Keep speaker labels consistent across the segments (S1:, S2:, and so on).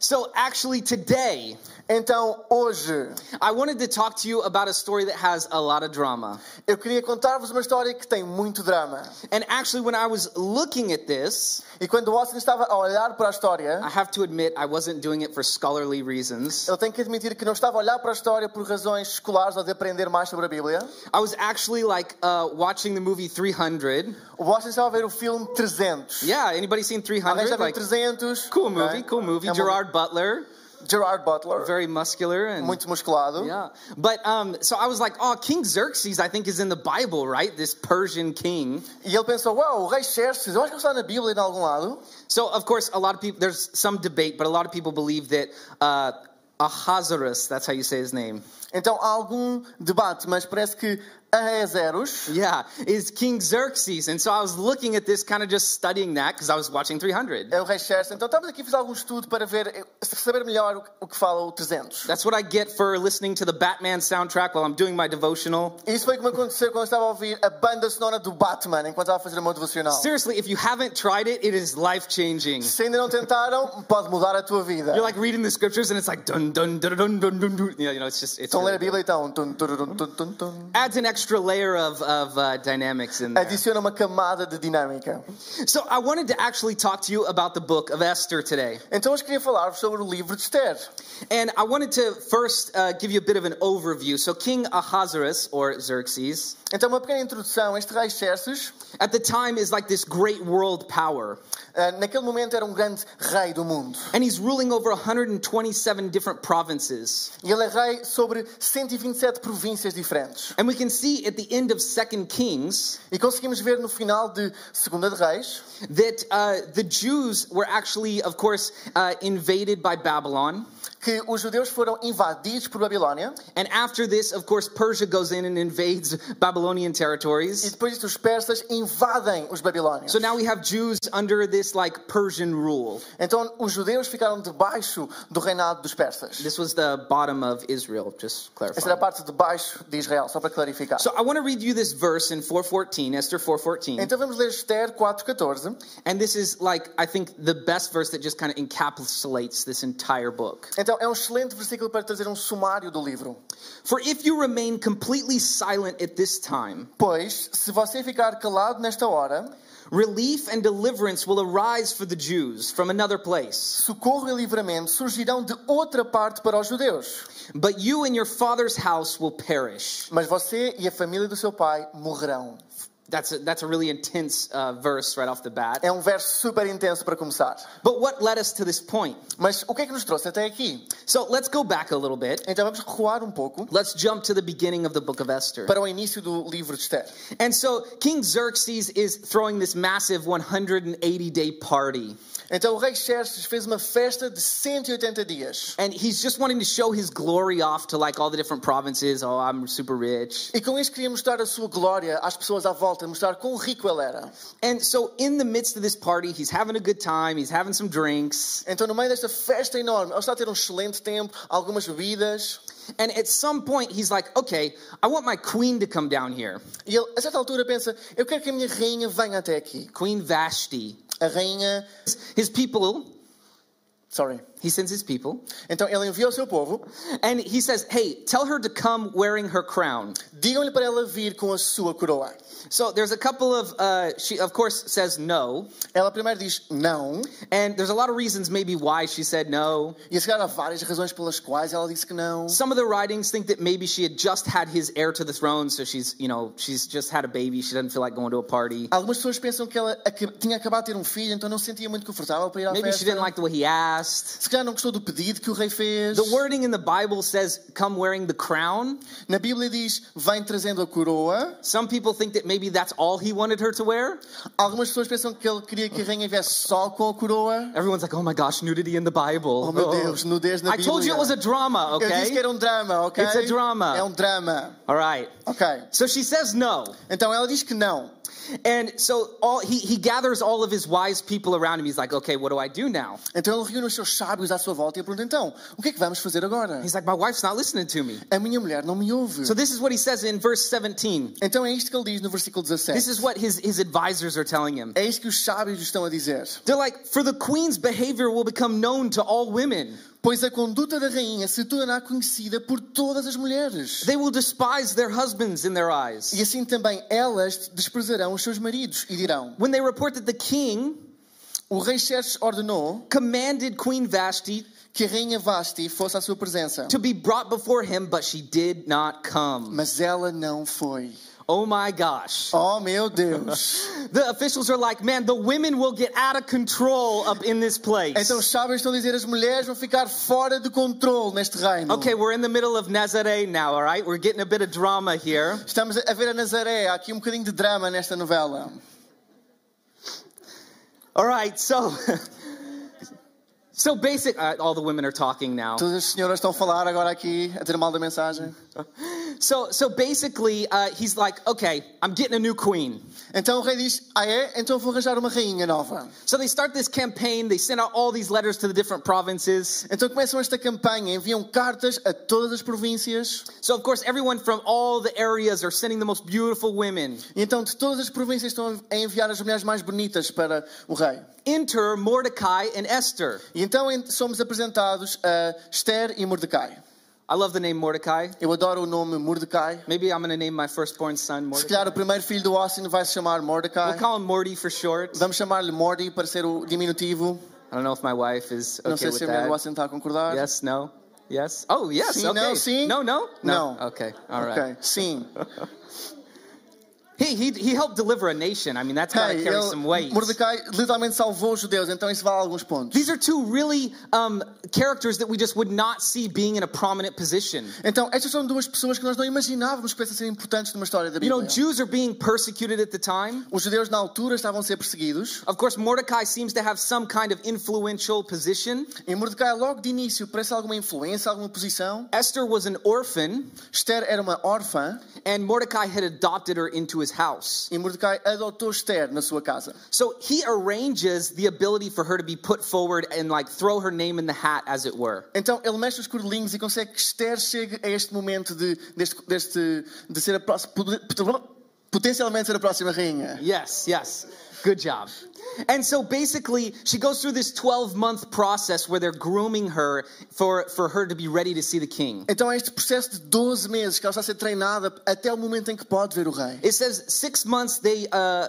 S1: So, actually, today,
S2: Então, hoje,
S1: I wanted to talk to you about a story that has a lot of drama.
S2: eu queria contar-vos uma história que tem muito drama.
S1: And actually, when I was looking at this,
S2: E quando Austin estava a olhar para a história,
S1: I have to admit I wasn't doing it for scholarly reasons.
S2: eu tenho que admitir que não estava a olhar para a história por razões escolares ou de aprender mais sobre a Bíblia.
S1: I was actually like uh, watching the movie 300.
S2: O Austin estava a ver o filme 300.
S1: Yeah, anybody seen
S2: Alguém
S1: 300?
S2: já viu
S1: Like,
S2: 300?
S1: cool movie,
S2: Ok.
S1: cool movie.
S2: É uma-
S1: Gerard Butler,
S2: Gerard Butler.
S1: very muscular and
S2: Muito musculado.
S1: yeah. But um, so I was like, oh, King Xerxes, I think is in the Bible, right? This Persian king.
S2: E ele pensou, uau, o rei Xerxes, eu acho que está na Bíblia em algum lado.
S1: So, of course, a lot of people, there's some debate, but a lot of people believe that uh, Ahasuerus, that's how you say his name,
S2: Então há algum debate, mas parece que Ahasuerus
S1: yeah, is King Xerxes. And so I was looking at this, kind of just studying that because I was watching 300.
S2: é o rei Xerxes. Então estamos aqui a fazer algum estudo para ver, saber melhor o- que fala o 300.
S1: That's what I get for listening to the Batman soundtrack while I'm doing my devotional.
S2: Isso foi o que me aconteceu quando estava a ouvir a banda sonora do Batman enquanto estava a fazer o meu devocional.
S1: Seriously, if you haven't tried it, it is life changing.
S2: Se ainda não tentaram, pode mudar a tua vida.
S1: You're like reading the scriptures and it's like dun dun dun dun dun dun dun. You know, it's just it's
S2: Estão a ler a
S1: really
S2: Bíblia então. Tum, tururum, tum, tum, tum.
S1: adds an extra layer of of uh, dynamics in there.
S2: Adiciona uma camada de dinâmica.
S1: So I wanted to actually talk to you about the book of Esther today.
S2: Então hoje queria falar-vos sobre o livro de Esther.
S1: And I wanted to first uh, give you a bit of an overview. So, King Ahasuerus, or Xerxes,
S2: Então uma pequena introdução. Este rei Xerxes,
S1: at the time is like this great world power.
S2: eh, naquele momento era um grande rei do mundo.
S1: And he's ruling over 127 different provinces.
S2: E ele é rei sobre 127 províncias diferentes.
S1: And we can see at the end of Second Kings
S2: E conseguimos ver no final de Segunda de Reis
S1: that uh, the Jews were actually, of course, uh, invaded by Babylon.
S2: Que os judeus foram invadidos por Babilónia.
S1: And after this, of course, Persia goes in and invades Babylonian
S2: E
S1: territories.
S2: depois disso os persas invadem os babilónios.
S1: So now we have Jews under this like Persian rule.
S2: Então os judeus ficaram debaixo do reinado dos persas.
S1: This was the bottom of Israel, just
S2: Esta era a parte de baixo de Israel, só para clarificar.
S1: So I want to read you this verse in 414, Esther 414.
S2: Então vamos ler Esther 4.14.
S1: And this is like I think the best verse that just kind of encapsulates this entire book.
S2: Então é um excelente versículo para trazer um sumário do livro.
S1: For if you remain completely silent at this time,
S2: Pois, se você ficar calado nesta hora,
S1: relief and deliverance will arise for the Jews from another place.
S2: socorro e livramento surgirão de outra parte para os judeus.
S1: But you and your father's house will perish.
S2: Mas você e a família do seu pai morrerão.
S1: That's a, that's a really intense uh, verse right off the bat.
S2: É um verso super intenso para começar.
S1: But what led us to this point?
S2: Mas o que é que nos trouxe até aqui?
S1: So let's go back a little bit.
S2: Então vamos recuar um pouco
S1: Let's jump to the beginning of the book of Esther.
S2: para o início do livro de Esther.
S1: And so King Xerxes is throwing this massive 180 day party.
S2: Então o rei Xerxes fez uma festa de 180 dias.
S1: And he's just wanting to show his glory off to like all the different provinces. Oh, I'm super rich.
S2: E com isso queria mostrar a sua glória às pessoas à volta, mostrar quão rico ele era.
S1: And so in the midst of this party, he's having a good time. He's having some drinks.
S2: Então no meio desta festa enorme, ele está a ter um excelente tempo, algumas bebidas.
S1: And at some point, he's like, okay, I want my queen to come down here.
S2: E ele, a certa altura, pensa: Eu quero que a minha rainha venha até aqui.
S1: Queen Vashti. His people,
S2: Sorry.
S1: He sends his people.
S2: Então ele enviou o seu povo.
S1: And he says, hey, tell her to come wearing her crown.
S2: Digam-lhe para ela vir com a sua coroa.
S1: So there's a couple of, uh, she of course says no.
S2: Ela primeiro diz não.
S1: And there's a lot of reasons maybe why she said no.
S2: E há várias razões pelas quais ela disse que não.
S1: Some of the writings think that maybe she had just had his heir to the throne, so she's, you know, she's just had a baby. She doesn't feel like going to a party.
S2: Algumas pessoas pensam que ela tinha acabado de ter um filho, então não se sentia muito confortável para ir à
S1: Maybe she didn't like the way he asked.
S2: Se calhar não gostou do pedido que o rei fez.
S1: The wording in the Bible says, come wearing the crown.
S2: Na Bíblia diz, vem trazendo a coroa.
S1: Some people think that maybe that's all he wanted her to wear.
S2: Algumas pessoas pensam que ele queria que a rainha viesse só com a coroa.
S1: Everyone's like, oh my gosh, nudity in the Bible.
S2: Oh meu Deus, nudez na
S1: I
S2: Bíblia.
S1: told you it was a drama,
S2: Eu disse que
S1: okay?
S2: era um drama, ok?
S1: It's a drama.
S2: É um drama.
S1: All right.
S2: Ok.
S1: So she says no.
S2: Então ela diz que não.
S1: And so all he, he gathers all of his wise people around him. He's like, okay, what do I do now?
S2: Então ele reúne os seus sábios à sua volta e pergunta: então, o que é que vamos fazer agora?
S1: He's like, my wife's not listening to me.
S2: A minha mulher não me ouve.
S1: So this is what he says in verse 17.
S2: Então é isto que ele diz no versículo 17.
S1: This is what his, his advisors are telling him.
S2: É isto que os sábios estão a dizer.
S1: They're like, for the queen's behavior will become known to all women.
S2: Pois a conduta da rainha se tornará conhecida por todas as mulheres.
S1: They will despise their husbands in their eyes.
S2: E assim também elas desprezarão os seus maridos e dirão:
S1: When they report that the king
S2: O rei Xerxes ordenou
S1: commanded Queen Vashti
S2: que a rainha Vasti fosse à sua presença,
S1: to be brought before him, but she did not come.
S2: mas ela não foi.
S1: Oh my gosh.
S2: Oh meu Deus!
S1: The officials are like, man, the women will get out of control up in this place.
S2: Então os sábios estão a dizer: as mulheres vão ficar fora de controle neste reino.
S1: Okay, we're in the middle of Nazaré now, all right? We're getting a bit of drama here.
S2: Estamos a ver a Nazaré, há aqui um bocadinho de drama nesta novela.
S1: All right, so so basic uh, all the women are talking now.
S2: Todas as senhoras estão a falar agora aqui, a ter mal da mensagem.
S1: So so basically uh, he's like, "Okay, I'm getting a new queen."
S2: Então o rei diz: Ah, é? Então vou arranjar uma rainha nova.
S1: So they start this campaign, they send out all these letters to the different provinces.
S2: Então começam esta campanha, enviam cartas a todas as províncias.
S1: So of course everyone from all the areas are sending the most beautiful women.
S2: E então de todas as províncias estão a enviar as mulheres mais bonitas para o rei.
S1: Enter Mordecai and Esther.
S2: E então en- somos apresentados a Esther e Mordecai.
S1: I love the name Mordecai.
S2: Eu adoro o nome Mordecai.
S1: Maybe I'm going to name my firstborn son
S2: Se
S1: Mordecai.
S2: calhar o primeiro filho do Austin vai se chamar Mordecai.
S1: We'll call him Morty for short.
S2: Vamos chamar-lhe Morty para ser o diminutivo.
S1: I don't know if my wife is
S2: Não
S1: okay
S2: sei
S1: with
S2: se a mulher do
S1: that.
S2: Austin está a concordar.
S1: Yes, no, yes. Oh, yes.
S2: Sim,
S1: okay.
S2: não, sim.
S1: No, no,
S2: Não.
S1: Okay, all right.
S2: Ok, sim.
S1: He, he he helped deliver a nation. I mean, that's got to
S2: Hey,
S1: carry
S2: ele-
S1: some weight.
S2: Mordecai literalmente salvou os judeus, então isso vale alguns pontos.
S1: These are two really um, characters that we just would not see being in a prominent position.
S2: Então, estas são duas pessoas que nós não imaginávamos que ser importantes numa história da
S1: You know, Jews are being persecuted at the time.
S2: Os judeus na altura estavam a ser perseguidos
S1: Of course, Mordecai seems to have some kind of influential position.
S2: e Mordecai logo de início parece alguma influência, alguma posição.
S1: Esther was an orphan,
S2: Esther era uma órfã
S1: and Mordecai had adopted her into his house.
S2: e Mordecai adotou Esther na sua casa.
S1: So he arranges the ability for her to be put forward and like throw her name in the hat, as it were.
S2: Então ele mexe os cordelinhos e consegue que Esther chegue a este momento de, deste, deste, de ser a próxima, potencialmente ser a próxima rainha.
S1: Yes, yes. Good job. And so basically, she goes through this 12 month process where they're grooming her for, for her to be ready to see the king.
S2: Então é este processo de 12 meses que ela está a ser treinada até o momento em que pode ver o rei.
S1: It says six months they uh,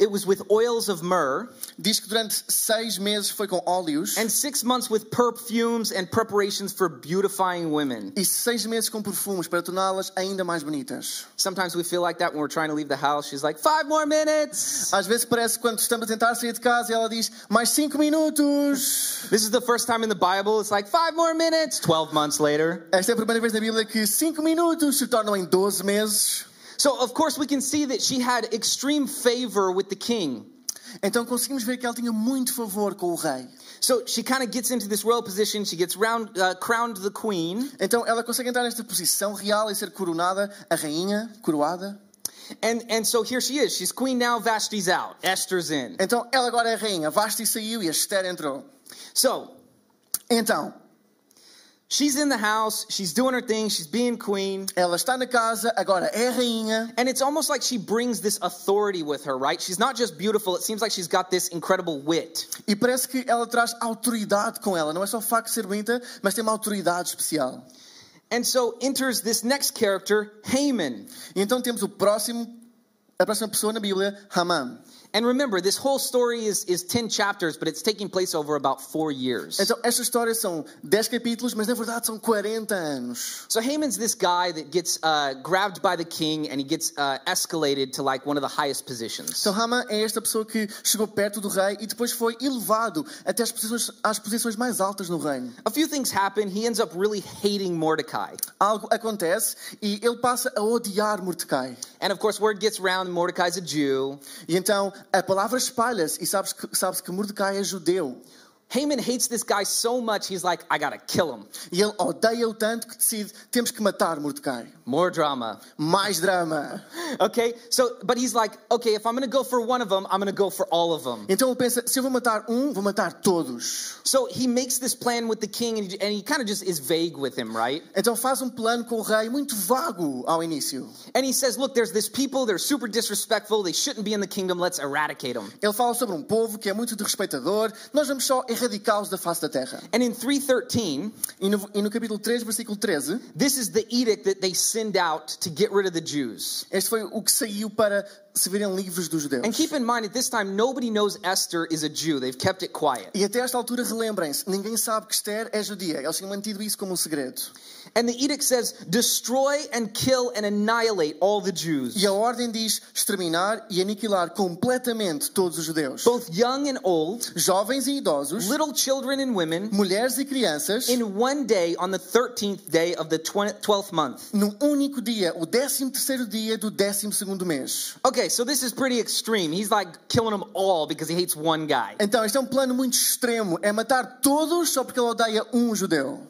S1: it was with oils of myrrh,
S2: Diz que durante seis meses foi com óleos
S1: and six months with perfumes and preparations for beautifying women.
S2: e seis meses com perfumes para torná-las ainda mais bonitas.
S1: Sometimes we feel like that when we're trying to leave the house. She's like, five more minutes.
S2: Às vezes parece quando estamos a tentar sair de casa e ela diz mais cinco minutos.
S1: This is the first time in the Bible. It's like five more minutes. 12 months later.
S2: Esta é a primeira vez na Bíblia que cinco minutos se tornam em 12 meses.
S1: So, of course, we can see that she had extreme favor with the king.
S2: Então conseguimos ver que ela tinha muito favor com o rei.
S1: So she kind of gets into this royal position. She gets round, uh, crowned the queen.
S2: Então ela consegue entrar nesta posição real e ser coronada, a rainha, coroada.
S1: And, and so here she is. She's queen now. Vashti's out. Esther's in.
S2: Então ela agora é rainha. Vasti saiu e Esther entrou.
S1: So
S2: Então,
S1: she's in the house. She's doing her thing. She's being queen.
S2: ela está na casa, agora é rainha.
S1: And it's almost like she brings this authority with her, right? She's not just beautiful. It seems like she's got this incredible wit.
S2: E parece que ela traz autoridade com ela. Não é só o facto de ser bonita, mas tem uma autoridade especial.
S1: And so enters this next character, Haman.
S2: Então temos o próximo, a próxima pessoa na Bíblia, Haman.
S1: And remember, this whole story is, is 10 chapters, but it's taking place over about four years.
S2: Então, esta história são 10 capítulos, mas na verdade são 40 anos.
S1: So Haman's this guy that gets uh, grabbed by the king and he gets uh, escalated to like one of the highest positions.
S2: Então, Haman é esta pessoa que chegou perto do rei e depois foi elevado até as posições, às posições mais altas no reino.
S1: A few things happen. He ends up really hating Mordecai.
S2: Algo acontece e ele passa a odiar Mordecai.
S1: And of course, word gets around Mordecai's a Jew.
S2: E então a palavra espalha-se e sabes que, sabes que Mordecai é judeu.
S1: Haman hates this guy so much, he's like, I gotta kill him.
S2: E ele odeia-o tanto que decide: temos que matar Mordecai.
S1: More drama.
S2: Mais drama.
S1: Okay, so, but he's like, okay, if I'm gonna go for one of them, I'm gonna go for all of them.
S2: Então ele pensa: se eu vou matar um, vou matar todos.
S1: So he makes this plan with the king, and he, and he kind of just is vague with him, right?
S2: Então faz um plano com o rei muito vago ao início.
S1: And he says, look, there's this people, they're super disrespectful, they shouldn't be in the kingdom, let's eradicate them.
S2: Ele fala sobre um povo que é muito desrespeitador, nós vamos só erradicá-los da face da terra.
S1: And in 313,
S2: E no, e no capítulo 3, versículo 13,
S1: this is the edict that they send out to get rid of the Jews.
S2: este foi o que saiu para se verem livres dos judeus.
S1: And keep in mind, at this time, nobody knows Esther is a Jew. They've kept it quiet.
S2: E até esta altura, relembrem-se, ninguém sabe que Esther é judia. Eles tinham mantido isso como um segredo.
S1: And the edict says, destroy and kill and annihilate all the Jews,
S2: E a ordem diz exterminar e aniquilar completamente todos os judeus.
S1: both young and old,
S2: Jovens e idosos,
S1: little children and women,
S2: mulheres e crianças,
S1: in one day on the 13th day of the 20, 12th month.
S2: num único dia, o 13 terceiro dia do 12 segundo mês.
S1: Okay, so this is pretty extreme. He's like killing them all because he hates one guy.
S2: Então, este é um plano muito extremo. É matar todos só porque ele odeia um judeu.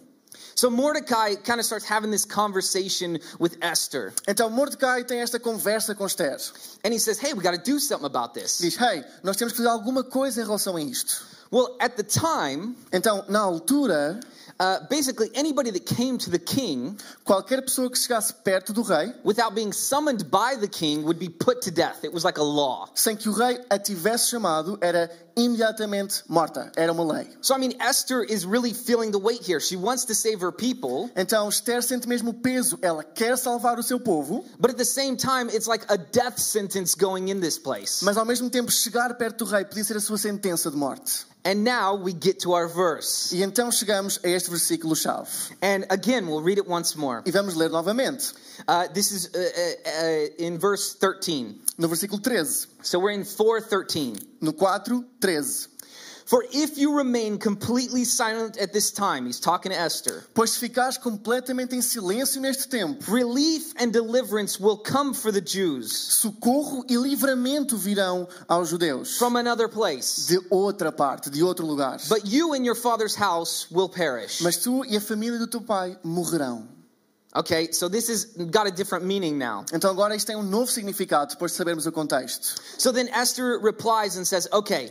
S1: So Mordecai kind of starts having this conversation with Esther.
S2: Então, Mordecai tem esta conversa com Esther.
S1: And he says, hey, we got to do something about this.
S2: Diz, hey, nós temos que fazer alguma coisa em relação a isto.
S1: Well, at the time,
S2: Então, na altura,
S1: uh, basically anybody that came to the king
S2: qualquer pessoa que chegasse perto do rei,
S1: without being summoned by the king would be put to death. It was like a law.
S2: sem que o rei a tivesse chamado, era imediatamente morta. Era uma lei.
S1: So, I mean, Esther is really feeling the weight here. She wants to save her people,
S2: Então, Esther sente mesmo o peso. Ela quer salvar o seu povo,
S1: but at the same time, it's like a death sentence going in this place.
S2: mas ao mesmo tempo chegar perto do rei podia ser a sua sentença de morte.
S1: And now we get to our verse.
S2: E então chegamos a este versículo-chave.
S1: And again, we'll read it once more.
S2: E vamos ler novamente.
S1: Uh, this is uh, uh, uh, in verse 13.
S2: No versículo 13.
S1: So we're in 413.
S2: No 4, 13.
S1: For if you remain completely silent at this time, he's talking to Esther,
S2: Pois se ficares completamente em silêncio neste tempo,
S1: relief and deliverance will come for the Jews
S2: socorro e livramento virão aos judeus.
S1: from another place.
S2: De outra parte, de outro lugar.
S1: But you and your father's house will perish.
S2: Mas tu e a família do teu pai morrerão.
S1: Okay, so this has got a different meaning now.
S2: Então agora isto tem um novo significado, depois de sabermos o contexto.
S1: So then Esther replies and says, Okay,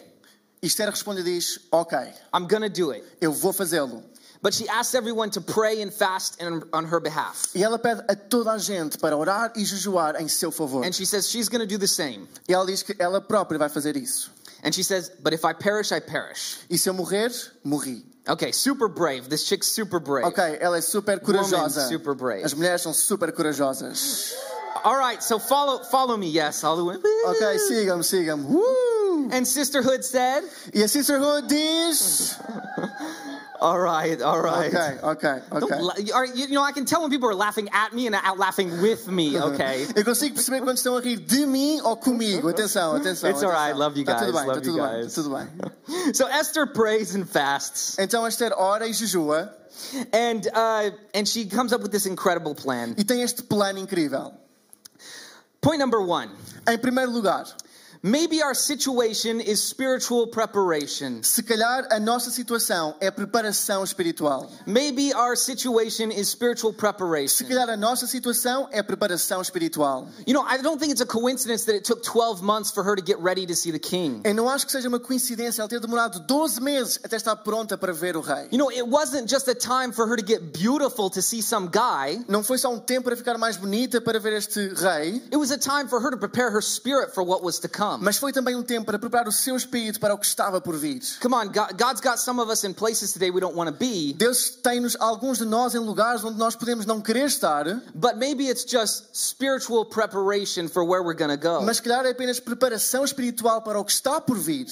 S2: Esther responde e diz, ok,
S1: I'm gonna do it.
S2: eu vou fazê-lo.
S1: But she asks everyone to pray and fast on, her behalf.
S2: E ela pede a toda a gente para orar e jejuar em seu favor.
S1: And she says she's gonna do the same.
S2: E ela diz que ela própria vai fazer isso.
S1: And she says, But if I perish, I perish.
S2: E se eu morrer, morri.
S1: Okay, super brave. This chick's super brave.
S2: Ok, ela é super corajosa.
S1: Woman, super brave.
S2: As mulheres são super corajosas.
S1: All right, so follow follow me. Yes, all the way.
S2: Ok, sigam-me, sigam-me. Uh!
S1: And sisterhood said,
S2: E a Sisterhood diz...
S1: "All right, all right."
S2: Ok, ok,
S1: Don't
S2: ok.
S1: la- you you know, I can tell when people are laughing at me and out laughing with me. Okay.
S2: Eu consigo perceber quando estão a rir de mim ou comigo. Atenção, atenção.
S1: It's all right,
S2: atenção.
S1: love you
S2: Tá tudo
S1: guys,
S2: bem,
S1: love
S2: tá tudo bem,
S1: guys.
S2: tudo bem.
S1: So Esther prays and fasts,
S2: Então Esther ora e jejua
S1: and uh, and she comes up with this incredible plan.
S2: e tem este plano incrível.
S1: Point number one:
S2: Em primeiro lugar,
S1: maybe our situation is spiritual preparation.
S2: se calhar a nossa situação é preparação espiritual.
S1: Maybe our situation is spiritual
S2: Se
S1: preparation.
S2: calhar a nossa situação é preparação espiritual.
S1: You know, I don't think it's a coincidence that it took 12 months for her to get ready to see the king.
S2: Eu não acho que seja uma coincidência ela ter demorado 12 meses até estar pronta para ver o rei.
S1: You know, it wasn't just a time for her to get beautiful to see some guy.
S2: Não foi só um tempo para ficar mais bonita para ver este rei,
S1: It was a time for her to prepare her spirit for what was to come.
S2: Mas foi também um tempo para preparar o seu espírito para o que estava por vir.
S1: Come on, God, God's got some of us in places today we don't want to be,
S2: Deus tem-nos, alguns de nós, em lugares onde nós podemos não querer estar,
S1: but maybe it's just spiritual preparation for where we're going to go.
S2: mas calhar é apenas preparação espiritual para o que está por vir.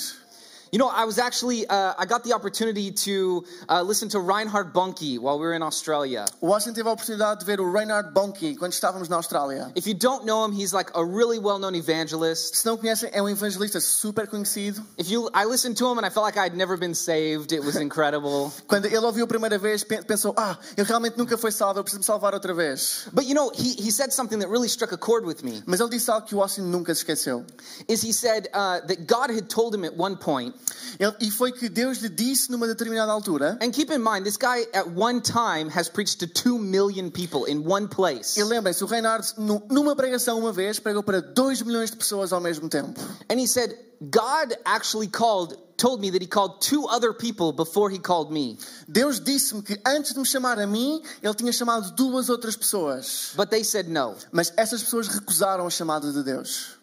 S1: You know, I was actually, uh, I got the opportunity to uh, listen to Reinhard Bonnke while we were in Australia.
S2: O Washington teve a oportunidade de ver o Reinhard Bonnke quando estávamos na Austrália.
S1: If you don't know him, he's like a really well known evangelist.
S2: Se não conhecem, é um evangelista super conhecido.
S1: If you, I listened to him and I felt like I'd never been saved. It was incredible.
S2: Quando ele ouviu a primeira vez, pen- pensou: Ah, eu realmente nunca fui salvo, eu preciso me salvar outra vez.
S1: But you know, he, he said something that really struck a chord with me.
S2: Mas ele disse algo que o Washington nunca se esqueceu:
S1: Is he said uh, that God had told him at one point
S2: Ele- e foi que Deus lhe disse numa determinada altura.
S1: And keep in mind, this guy at one time has preached to two million people in one place.
S2: E lembrem-se, o Reinhard, nu- numa pregação uma vez, pregou para 2 milhões de pessoas ao mesmo tempo.
S1: And he said, God actually called, told me that he called two other people before he called me.
S2: Deus disse-me que antes de me chamar a mim, Ele tinha chamado duas outras pessoas.
S1: But they said no.
S2: Mas essas pessoas recusaram a chamada de Deus.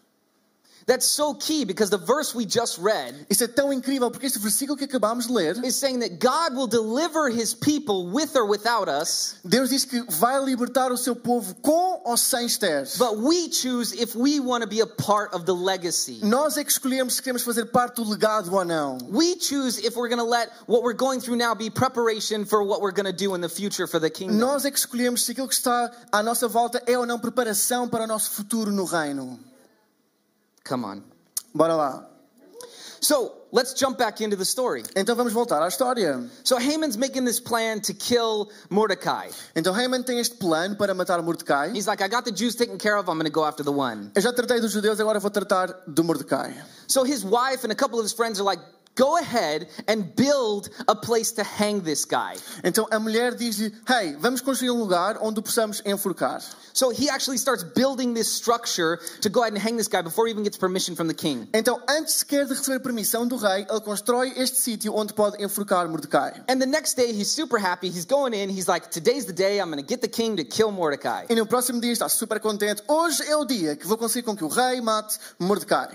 S1: That's so key because the verse we just read
S2: Isso é tão incrível porque este versículo que acabámos de ler,
S1: is saying that God will deliver his people with or without us,
S2: Deus diz que vai libertar o seu povo com ou sem Esther.
S1: but we choose if we want to be a part of the legacy.
S2: Nós é que escolhemos se queremos fazer parte do legado ou não.
S1: We choose if we're going to let what we're going through now be preparation for what we're going to do in the future for the kingdom.
S2: Nós é que escolhemos se aquilo que está à nossa volta é ou não preparação para o nosso futuro no reino.
S1: Come on.
S2: Bora lá.
S1: So let's jump back into the story.
S2: Então vamos voltar à história.
S1: So Haman's making this plan to kill Mordecai.
S2: Então Haman tem este plano para matar Mordecai.
S1: He's like, I got the Jews taken care of, I'm going to go after the one.
S2: Eu já tratei dos judeus, agora vou tratar de Mordecai.
S1: So his wife and a couple of his friends are like, go ahead and build a place to hang this guy.
S2: Então a mulher diz-lhe: Hey, vamos construir um lugar onde possamos enforcar.
S1: So he actually starts building this structure to go ahead and hang this guy before he even gets permission from the king.
S2: Então, antes sequer de receber permissão do rei, ele constrói este sítio onde pode enforcar Mordecai.
S1: And the next day, he's super happy. He's going in. He's like, Today's the day I'm going to get the king to kill Mordecai.
S2: E no próximo dia está super contente. Hoje é o dia que vou conseguir com que o rei mate Mordecai.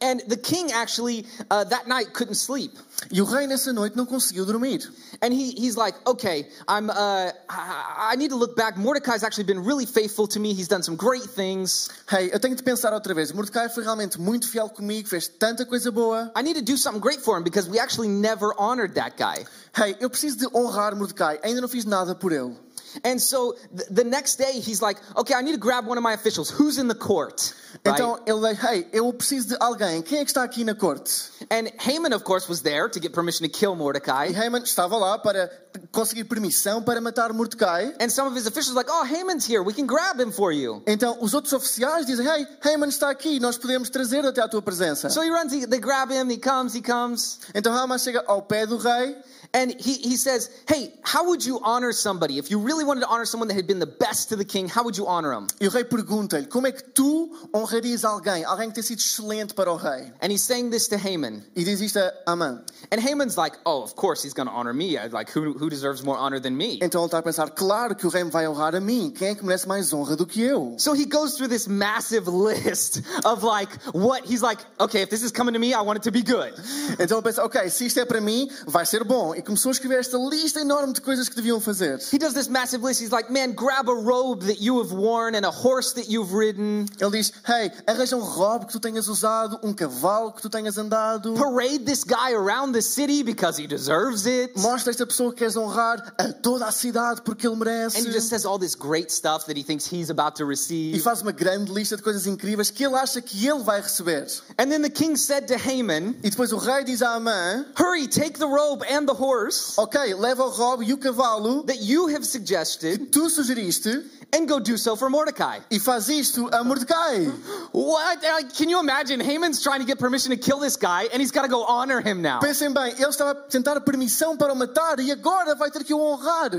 S1: And the king actually, uh, that night, couldn't sleep.
S2: E o rei nessa noite não conseguiu dormir.
S1: And he, he's like, Okay, I'm, uh, I, need to look back. Mordecai's actually been really faithful to me. He's done some great things.
S2: Hey, eu tenho de pensar outra vez. Mordecai foi realmente muito fiel comigo, fez tanta coisa boa.
S1: I need to do something great for him because we actually never honored that guy.
S2: Hey, eu preciso de honrar Mordecai. Ainda não fiz nada por ele.
S1: And so th- the next day, he's like, Okay, I need to grab one of my officials. Who's in the court? Right?
S2: Então ele diz: Hey, eu preciso de alguém. Quem é que está aqui na corte?
S1: And Haman, of course, was there to get permission to kill
S2: E
S1: Mordecai.
S2: Haman estava lá para conseguir permissão para matar Mordecai.
S1: And some of his officials were like, Oh, Haman's here. We can grab him for you.
S2: Então os outros oficiais dizem: Hey, Haman está aqui, nós podemos trazer até à tua presença.
S1: So he runs, he, they grab him, he comes, he comes.
S2: Então Haman chega ao pé do rei
S1: And he, he says, Hey, how would you honor somebody? If you really wanted to honor someone that had been the best to the king, how would you honor him?
S2: e o rei pergunta-lhe: Como é que tu honrarias alguém, alguém que tem sido excelente para o rei?
S1: And he's saying this to Haman.
S2: E diz isto a Amã.
S1: And Haman's like, Oh, of course he's going to honor me. Like, who, who deserves more honor than me?
S2: Então ele está a pensar: Claro que o rei me vai honrar a mim. Quem é que merece mais honra do que eu?
S1: So he goes through this massive list of like what he's like, okay, if this is coming to me, I want it to be good.
S2: Então ele pensa: Ok, se isto é para mim, vai ser bom. E começou a escrever esta lista enorme de coisas que deviam fazer.
S1: He does this massive list. He's like, man, grab a robe that you have worn and a horse that you've ridden.
S2: Ele diz: Hey, arranja um robe que tu tenhas usado, um cavalo que tu tenhas andado.
S1: Parade this guy around the city because he deserves it.
S2: Mostra esta pessoa que queres honrar a toda a cidade porque ele merece.
S1: And he just says all this great stuff that he thinks he's about to
S2: E
S1: receive.
S2: faz uma grande lista de coisas incríveis que ele acha que ele vai receber.
S1: And then the king said to Haman,
S2: E depois o rei diz à Amã:
S1: Hurry, take the robe and the horse
S2: Ok, leva o robe e o cavalo
S1: that you have suggested
S2: tu sugeriste
S1: and go do so for Mordecai.
S2: e faz isto a Mordecai.
S1: What? Like, Can you imagine? Haman's trying to get permission to kill this guy and he's got to go honor him now.
S2: Pensem bem, ele estava a tentar permissão para o matar e agora vai ter que o honrar.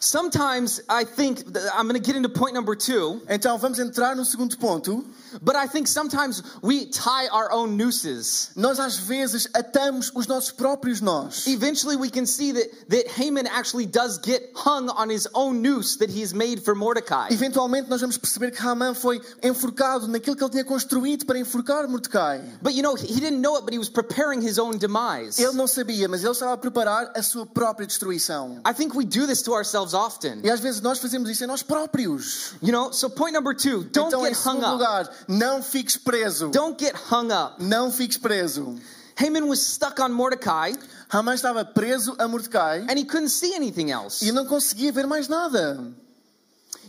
S1: Sometimes I think, I'm going to get into point number two,
S2: Então vamos entrar no segundo ponto.
S1: but I think sometimes we tie our own nooses.
S2: Nós às vezes atamos os nossos próprios nós.
S1: Eventually, we can see that, that Haman actually does get hung on his own noose that he's made for Mordecai.
S2: Eventualmente nós vamos perceber que Haman foi enforcado naquilo que ele tinha construído para enforcar Mordecai.
S1: But you know, he didn't know it, but he was preparing his own demise.
S2: Ele não sabia, mas ele estava a preparar a sua própria destruição.
S1: I think we do this to ourselves often.
S2: E às vezes nós fazemos isso em nós próprios.
S1: You know, so point number two don't
S2: então,
S1: get hung up.
S2: lugar, não fiques preso.
S1: Don't get hung up.
S2: Não fiques preso.
S1: Haman was stuck on Mordecai
S2: Haman estava preso a Mordecai
S1: and he couldn't see anything else.
S2: e não conseguia ver mais nada.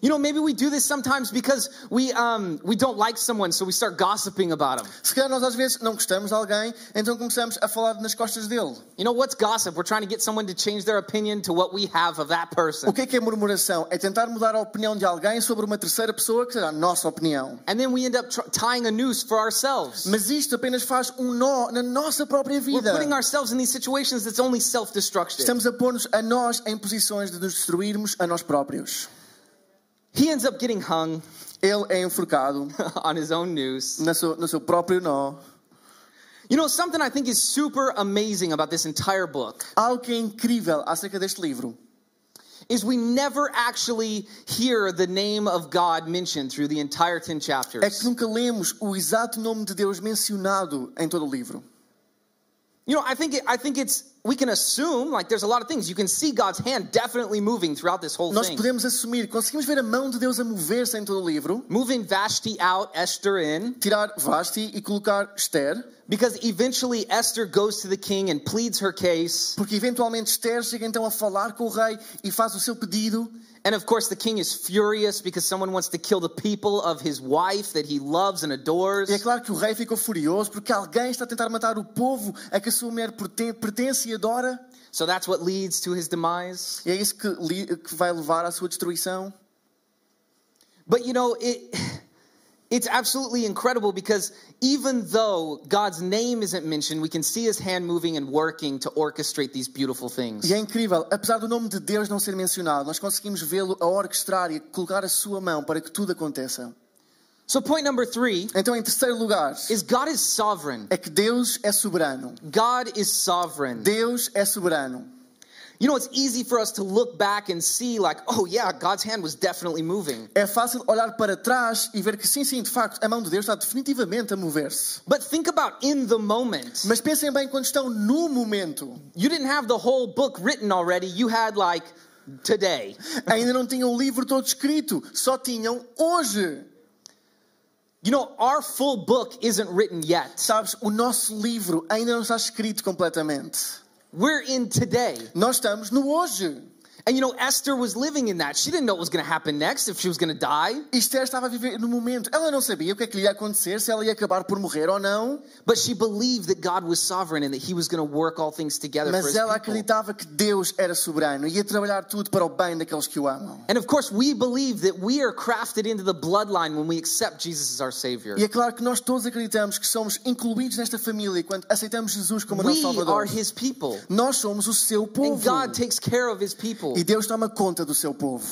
S1: You know, maybe we do this sometimes because we um, we don't like someone, so we start gossiping about them.
S2: Se calhar nós às vezes não gostamos de alguém, então começamos a falar nas costas dele.
S1: You know what's gossip? We're trying to get someone to change their opinion to what we have of that person.
S2: O que é que é murmuração? É tentar mudar a opinião de alguém sobre uma terceira pessoa que será a nossa opinião.
S1: And then we end up tying a noose for ourselves.
S2: Mas isto apenas faz um nó na nossa própria
S1: We're
S2: vida.
S1: putting ourselves in these situations that's only self-destructive.
S2: Estamos a pôr-nos a nós em posições de nos destruirmos a nós próprios.
S1: He ends up getting hung
S2: Ele é enforcado
S1: on his own noose.
S2: na seu- no seu próprio nó.
S1: You know, something I think is super amazing about this entire book
S2: Algo que é incrível acerca deste livro
S1: is we never actually hear the name of God mentioned through the entire 10
S2: é que
S1: chapters.
S2: nunca lemos o exato nome de Deus mencionado em todo o livro.
S1: You know, I think it, I think it's we can assume like there's a lot of things. You can see God's hand definitely moving throughout this whole
S2: Nós
S1: thing.
S2: podemos assumir, conseguimos ver a mão de Deus a mover-se em todo o livro,
S1: Moving Vashti out, Esther in,
S2: tirar Vasti e colocar Esther,
S1: because eventually Esther goes to the king and pleads her case.
S2: porque eventualmente Esther chega então a falar com o rei e faz o seu pedido.
S1: And of course, the king is furious because someone wants to kill the people of his wife that he loves and adores.
S2: E é claro que o rei ficou furioso porque alguém está a tentar matar o povo a que a sua mulher perten- pertence e adora.
S1: So that's what leads to his demise.
S2: E é isso que, que vai levar à sua destruição.
S1: But you know, it it's absolutely incredible because even though God's name isn't mentioned, we can see his hand moving and working to orchestrate these beautiful things.
S2: E é incrível, apesar do nome de Deus não ser mencionado, nós conseguimos vê-lo a orquestrar e a colocar a sua mão para que tudo aconteça.
S1: So point number 3
S2: Então, em terceiro lugar,
S1: is God is sovereign.
S2: é que Deus é soberano.
S1: God is sovereign.
S2: Deus é soberano.
S1: You know, it's easy for us to look back and see like, oh yeah, God's hand was definitely moving.
S2: É fácil olhar para trás e ver que sim, sim, de facto, a mão de Deus está definitivamente a mover-se.
S1: But think about in the moment.
S2: Mas pensem bem quando estão no momento.
S1: You didn't have the whole book written already. You had like today.
S2: Ainda não tinham o livro todo escrito, só tinham hoje.
S1: You know, our full book isn't written yet.
S2: Sabes, o nosso livro ainda não está escrito completamente.
S1: We're in today.
S2: Nós estamos no hoje.
S1: And you know, Esther was living in that. She didn't know what was going to happen next, if she was going to die.
S2: Esther estava a viver no momento. Ela não sabia o que é que lhe ia acontecer, se ela ia acabar por morrer ou não.
S1: But she believed that God was sovereign and that He was going to work all things together for
S2: Mas
S1: His
S2: ela
S1: people.
S2: acreditava que Deus era soberano e ia trabalhar tudo para o bem daqueles que o amam.
S1: And of course, we believe that we are crafted into the bloodline when we accept Jesus as our Savior.
S2: E é claro que nós todos acreditamos que somos incluídos nesta família quando aceitamos Jesus como nosso
S1: We
S2: Salvador.
S1: are His people.
S2: Nós somos o seu
S1: And
S2: povo.
S1: God takes care of His people.
S2: E Deus toma conta do seu povo.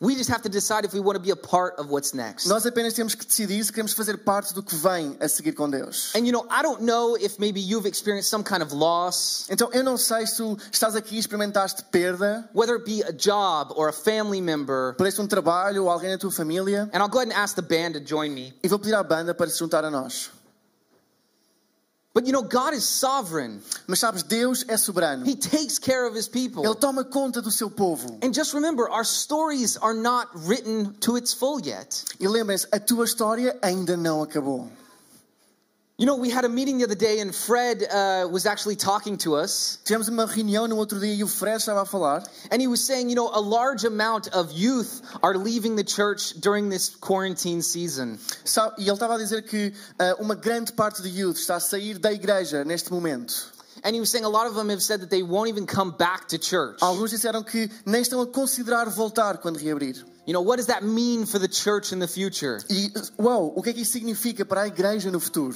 S1: We just have to decide if we want to be a part of what's next.
S2: Nós apenas temos que decidir se queremos fazer parte do que vem a seguir com Deus.
S1: And you know, I don't know if maybe you've experienced some kind of loss,
S2: Então eu não sei se tu estás aqui e experimentaste perda,
S1: whether it be a job or a family member.
S2: perdeste um trabalho ou alguém na tua família.
S1: And I'll go ahead and ask the band to join me.
S2: E vou pedir à banda para se juntar a nós.
S1: But you know, God is sovereign.
S2: Mas sabes, Deus é soberano.
S1: He takes care of his people.
S2: Ele toma conta do seu povo.
S1: And just remember, our stories are not written to its full yet.
S2: E lembrem-se, a tua história ainda não acabou.
S1: You know, we had a meeting the other day, and Fred uh, was actually talking to us,
S2: Tivemos uma reunião no outro dia e o Fred estava a falar.
S1: and he was saying, you know, a large amount of youth are leaving the church during this quarantine season.
S2: E ele estava a dizer que ah, uma grande parte de youth está a sair da igreja neste momento.
S1: And he was saying a lot of them have said that they won't even come back to church.
S2: Alguns disseram que nem estão a considerar voltar quando reabrir.
S1: You know, what does that mean for the church in the future?
S2: E, uau, o que é que isso significa para a igreja no futuro?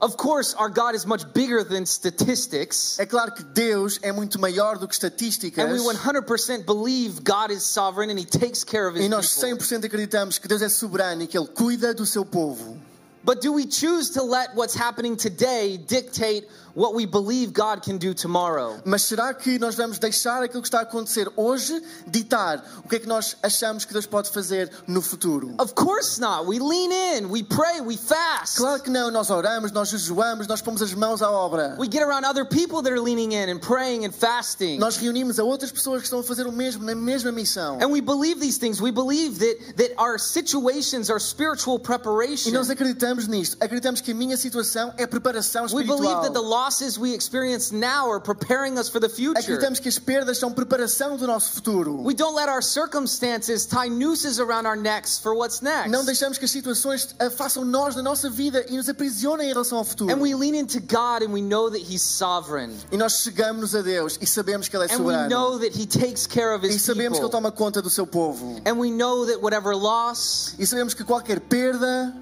S1: Of course, our God is much bigger than statistics.
S2: É claro que Deus é muito maior do que estatísticas.
S1: And we 100% believe God is sovereign and He takes care of His
S2: E nós
S1: people.
S2: 100% acreditamos que Deus é soberano e que Ele cuida do seu povo.
S1: But do we choose to let what's happening today dictate what we believe God can do tomorrow?
S2: Mas será que nós vamos deixar aquilo que está a acontecer hoje ditar o que é que nós achamos que Deus pode fazer no futuro?
S1: Of course not. We lean in, we pray, we fast.
S2: Claro que não, nós oramos, nós jejuamos, nós pomos as mãos à obra.
S1: We get around other people that are leaning in and praying and fasting.
S2: Nós reunimos a outras pessoas que estão a fazer o mesmo, na mesma missão.
S1: And we believe these things. We believe that, that our situations are spiritual
S2: E
S1: preparation.
S2: nós acreditamos nisto. Acreditamos que a minha situação é preparação
S1: We believe that the
S2: espiritual.
S1: losses we experience now are preparing us for the future.
S2: Acreditamos que as perdas são preparação do nosso futuro.
S1: We don't let our circumstances tie nooses around our necks for what's next.
S2: Não deixamos que as situações eh, façam nós na nossa vida e nos aprisionem em relação ao futuro.
S1: And we lean into God and we know that He's sovereign.
S2: E nós chegamos a Deus e sabemos que Ele é
S1: And we
S2: soberano.
S1: know that He takes care of
S2: E
S1: His
S2: sabemos que Ele
S1: people.
S2: toma conta do seu povo.
S1: And we know that whatever loss,
S2: E sabemos que qualquer perda,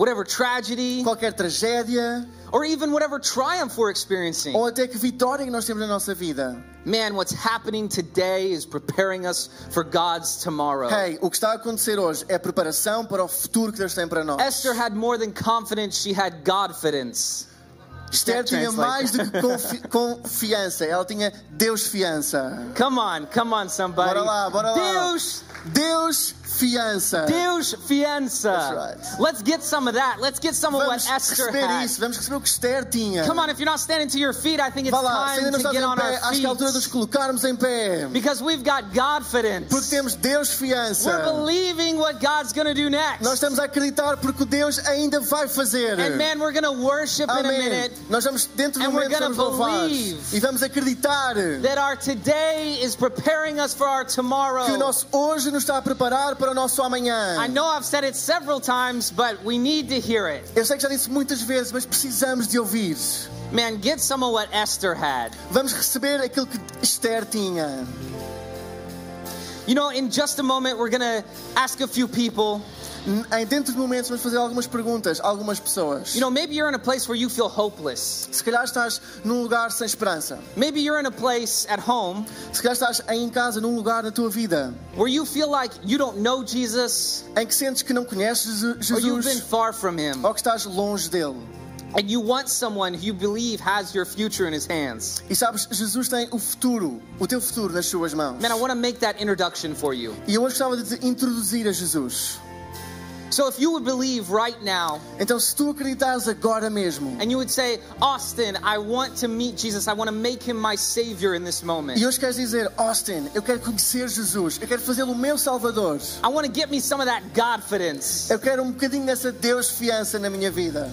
S1: whatever tragedy,
S2: qualquer tragédia,
S1: or even whatever triumph we're experiencing,
S2: ou até que vitória que nós temos na nossa vida.
S1: man, what's happening today is preparing us for God's tomorrow.
S2: Hey, o que está a acontecer hoje é preparação para o futuro que Deus tem para nós.
S1: Esther had more than confidence, she had Godfidence.
S2: Esther tinha mais do que confi- confiança, ela tinha Deus fiança.
S1: Come on, come on, somebody.
S2: Bora lá, bora lá.
S1: Deus,
S2: Deus fiança.
S1: Deus fiança.
S2: That's right.
S1: Let's get some of that. Let's get some of what
S2: Vamos
S1: Esther had.
S2: isso, vamos receber o que Esther tinha.
S1: Come on, if you're not standing to your feet, I think it's
S2: Vá lá,
S1: time to get on
S2: pé,
S1: our
S2: acho que é a altura de nos
S1: feet.
S2: colocarmos em pé.
S1: Because we've got Godfidence.
S2: Porque temos Deus fiança.
S1: We're believing what God's going to do next.
S2: Nós estamos a acreditar porque Deus ainda vai fazer.
S1: And man, we're going to worship in a
S2: Amém.
S1: minute
S2: Nós vamos dentro
S1: And we're
S2: momento vamos louvar e vamos acreditar
S1: that our today is preparing us for our tomorrow.
S2: que o nosso hoje nos está a preparar para o nosso amanhã.
S1: I know I've said it several times, but we need to hear it.
S2: Eu sei que já disse muitas vezes, mas precisamos de ouvir.
S1: Man, get some of what Esther had.
S2: Vamos receber aquilo que Esther tinha.
S1: You know, in just a moment, we're going to ask a few people.
S2: Em dentro de momentos vamos fazer algumas perguntas, a algumas pessoas.
S1: You know, maybe you're in a place where you feel hopeless.
S2: Se calhar estás num lugar sem esperança.
S1: Maybe you're in a place at home
S2: Se calhar estás em casa, num lugar na tua vida,
S1: where you feel like you don't know Jesus
S2: em que sentes que não conheces Je-
S1: or you've been
S2: Jesus
S1: far from him.
S2: ou que estás longe dele.
S1: And you want someone who you believe has your future in his hands.
S2: E sabes, Jesus tem o futuro, o teu futuro nas suas mãos.
S1: Man, I want to make that introduction for you.
S2: E eu hoje gostava de te introduzir a Jesus.
S1: So if you would believe right now
S2: Então, se tu acreditares agora mesmo,
S1: and you would say, Austin, I want to meet Jesus, I want to make him my savior in this moment.
S2: e hoje queres dizer, Austin, eu quero conhecer Jesus, eu quero fazê-lo o meu Salvador,
S1: I want to get me some of that Godfidence.
S2: eu quero um bocadinho dessa Deus fiança na minha vida.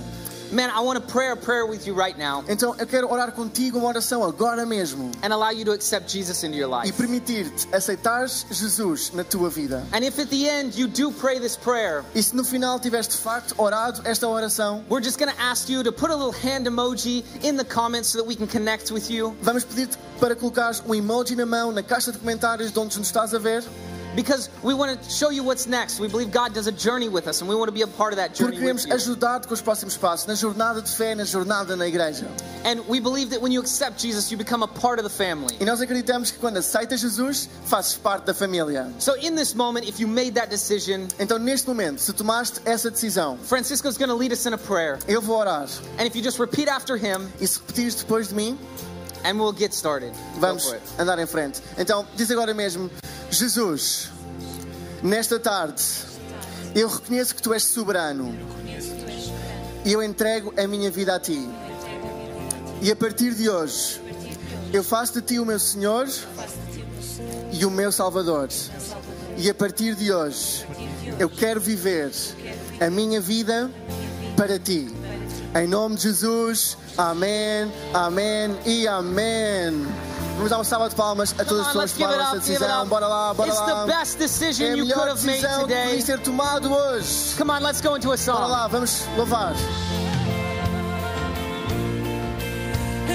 S1: Man, I want to pray a prayer with you right now
S2: Então, eu quero orar contigo uma oração agora mesmo
S1: and allow you to accept Jesus into your
S2: e
S1: life.
S2: permitir-te aceitares Jesus na tua vida.
S1: And if at the end you do pray this prayer,
S2: E se no final tiveres de facto orado esta oração,
S1: we're just going to ask you to put a little hand emoji in the comments so that we can connect with you.
S2: vamos pedir-te para colocares um emoji na mão na caixa de comentários de onde nos estás a ver,
S1: Because we want to show you what's next. We believe God does a journey with us, and we want to be a part of that journey with
S2: queremos ajudar-te com os próximos passos, na jornada de fé, na jornada na igreja.
S1: And we believe that when you accept Jesus, you become a part of the family.
S2: E nós acreditamos que quando aceitas Jesus, fazes parte da família.
S1: So, in this moment, if you made that decision,
S2: Então, neste momento, se tomaste essa decisão,
S1: Francisco's going to lead us in a prayer.
S2: eu vou orar.
S1: And if you just repeat after him,
S2: E se repetires depois de mim,
S1: and we'll get started.
S2: Vamos andar em frente. Então, diz agora mesmo: Jesus, nesta tarde, eu reconheço que tu és soberano e eu entrego a minha vida a ti. E a partir de hoje, eu faço de ti o meu Senhor e o meu Salvador. E a partir de hoje, eu quero viver a minha vida para ti. Em nome de Jesus, amém, amém e amém. Vamos dar uma salva de palmas a todas as
S1: Come on,
S2: pessoas
S1: let's
S2: que
S1: give it
S2: tomaram essa decisão. Bora lá, bora
S1: It's
S2: lá.
S1: the best decision
S2: É a
S1: you could
S2: melhor
S1: have made
S2: decisão que podia ser tomado hoje.
S1: Come on, let's go into a
S2: Bora
S1: song.
S2: lá, vamos louvar.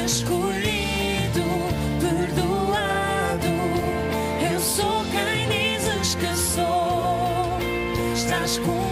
S3: escolhido, perdoado. Eu sou quem dizes que sou. Estás comigo